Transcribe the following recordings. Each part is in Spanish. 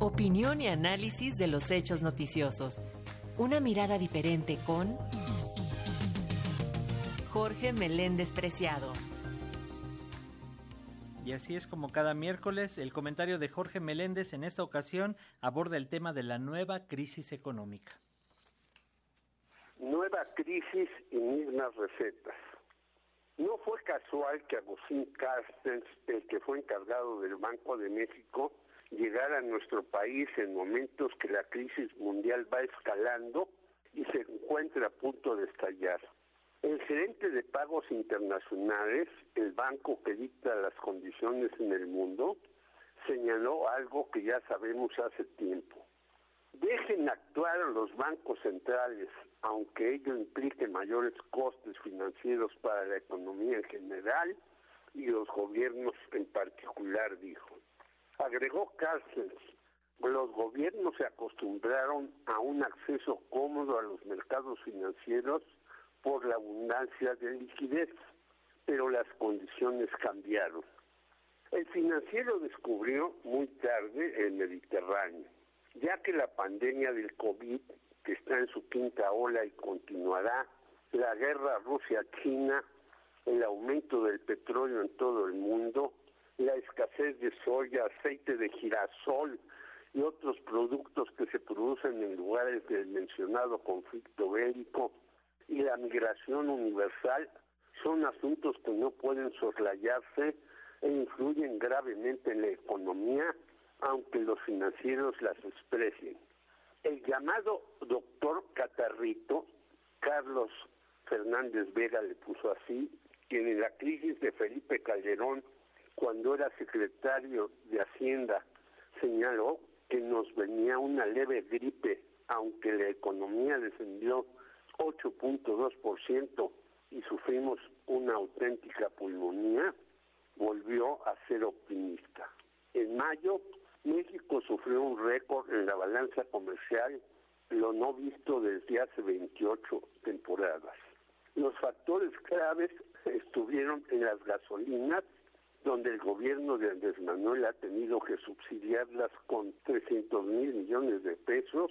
Opinión y análisis de los hechos noticiosos. Una mirada diferente con Jorge Meléndez Preciado. Y así es como cada miércoles el comentario de Jorge Meléndez en esta ocasión aborda el tema de la nueva crisis económica. Nueva crisis y mismas recetas. No fue casual que Agustín Carstens, el que fue encargado del Banco de México, llegar a nuestro país en momentos que la crisis mundial va escalando y se encuentra a punto de estallar. El gerente de pagos internacionales, el banco que dicta las condiciones en el mundo, señaló algo que ya sabemos hace tiempo. Dejen actuar a los bancos centrales, aunque ello implique mayores costes financieros para la economía en general y los gobiernos en particular, dijo. Agregó Carstens, los gobiernos se acostumbraron a un acceso cómodo a los mercados financieros por la abundancia de liquidez, pero las condiciones cambiaron. El financiero descubrió muy tarde el Mediterráneo, ya que la pandemia del COVID, que está en su quinta ola y continuará, la guerra Rusia-China, el aumento del petróleo en todo el mundo, la escasez de soya, aceite de girasol y otros productos que se producen en lugares del mencionado conflicto bélico y la migración universal son asuntos que no pueden soslayarse e influyen gravemente en la economía, aunque los financieros las exprecien. El llamado doctor Catarrito, Carlos Fernández Vega le puso así, quien en la crisis de Felipe Calderón cuando era secretario de Hacienda, señaló que nos venía una leve gripe, aunque la economía descendió 8.2% y sufrimos una auténtica pulmonía, volvió a ser optimista. En mayo, México sufrió un récord en la balanza comercial, lo no visto desde hace 28 temporadas. Los factores claves estuvieron en las gasolinas, donde el gobierno de Andrés Manuel ha tenido que subsidiarlas con 300 mil millones de pesos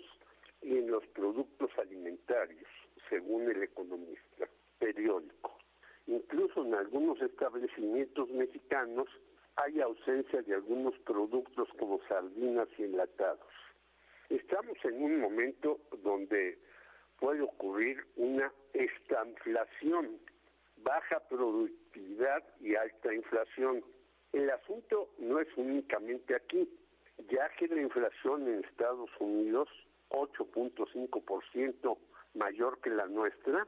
y en los productos alimentarios, según el economista periódico. Incluso en algunos establecimientos mexicanos hay ausencia de algunos productos como sardinas y enlatados. Estamos en un momento donde puede ocurrir una estanflación baja productividad y alta inflación. El asunto no es únicamente aquí, ya que la inflación en Estados Unidos, 8.5% mayor que la nuestra,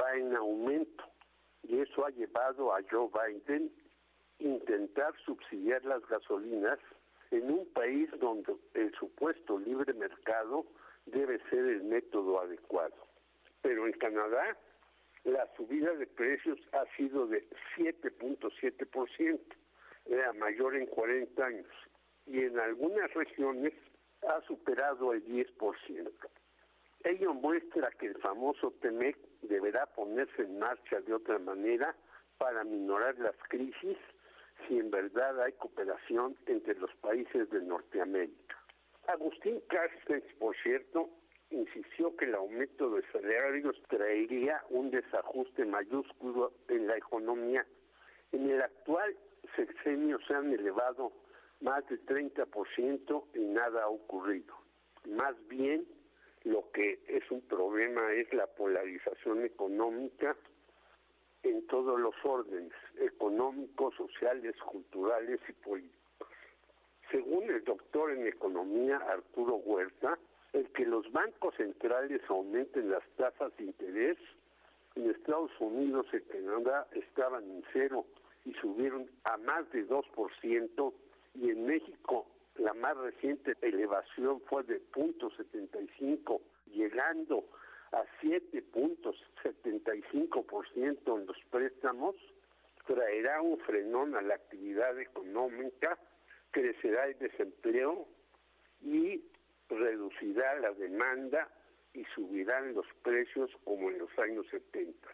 va en aumento. Y eso ha llevado a Joe Biden intentar subsidiar las gasolinas en un país donde el supuesto libre mercado debe ser el método adecuado. Pero en Canadá la subida de precios ha sido de 7.7%, la mayor en 40 años, y en algunas regiones ha superado el 10%. Ello muestra que el famoso TEMEC deberá ponerse en marcha de otra manera para minorar las crisis si en verdad hay cooperación entre los países de Norteamérica. Agustín Carstens, por cierto, insistió que el aumento de salarios traería un desajuste mayúsculo en la economía. En el actual sexenio se han elevado más de 30% y nada ha ocurrido. Más bien, lo que es un problema es la polarización económica en todos los órdenes, económicos, sociales, culturales y políticos. Según el doctor en economía Arturo Huerta, el que los bancos centrales aumenten las tasas de interés. En Estados Unidos y Canadá estaban en cero y subieron a más de 2%, y en México la más reciente elevación fue de 0.75, llegando a 7.75% en los préstamos, traerá un frenón a la actividad económica, crecerá el desempleo y reducirá la demanda y subirán los precios como en los años 70.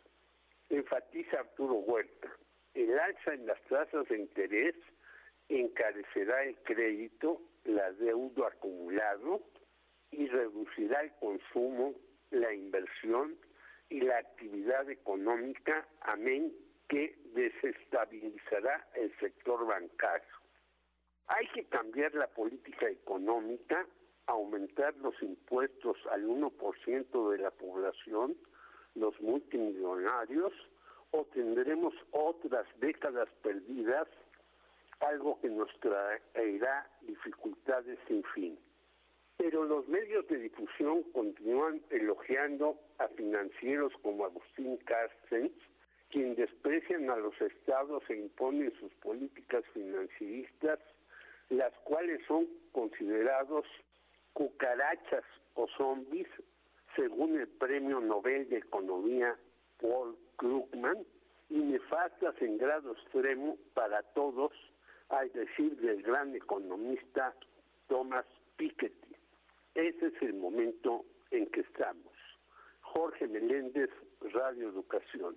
Enfatiza Arturo Huerta, el alza en las tasas de interés encarecerá el crédito la deuda acumulado y reducirá el consumo, la inversión y la actividad económica, amén que desestabilizará el sector bancario. Hay que cambiar la política económica, aumentar los impuestos al 1% de la población, los multimillonarios, o tendremos otras décadas perdidas, algo que nos traerá dificultades sin fin. Pero los medios de difusión continúan elogiando a financieros como Agustín Carstens, quien desprecian a los estados e imponen sus políticas financieristas, las cuales son considerados cucarachas o zombies, según el Premio Nobel de Economía Paul Krugman, y nefastas en grado extremo para todos, al decir del gran economista Thomas Piketty. Ese es el momento en que estamos. Jorge Meléndez, Radio Educación.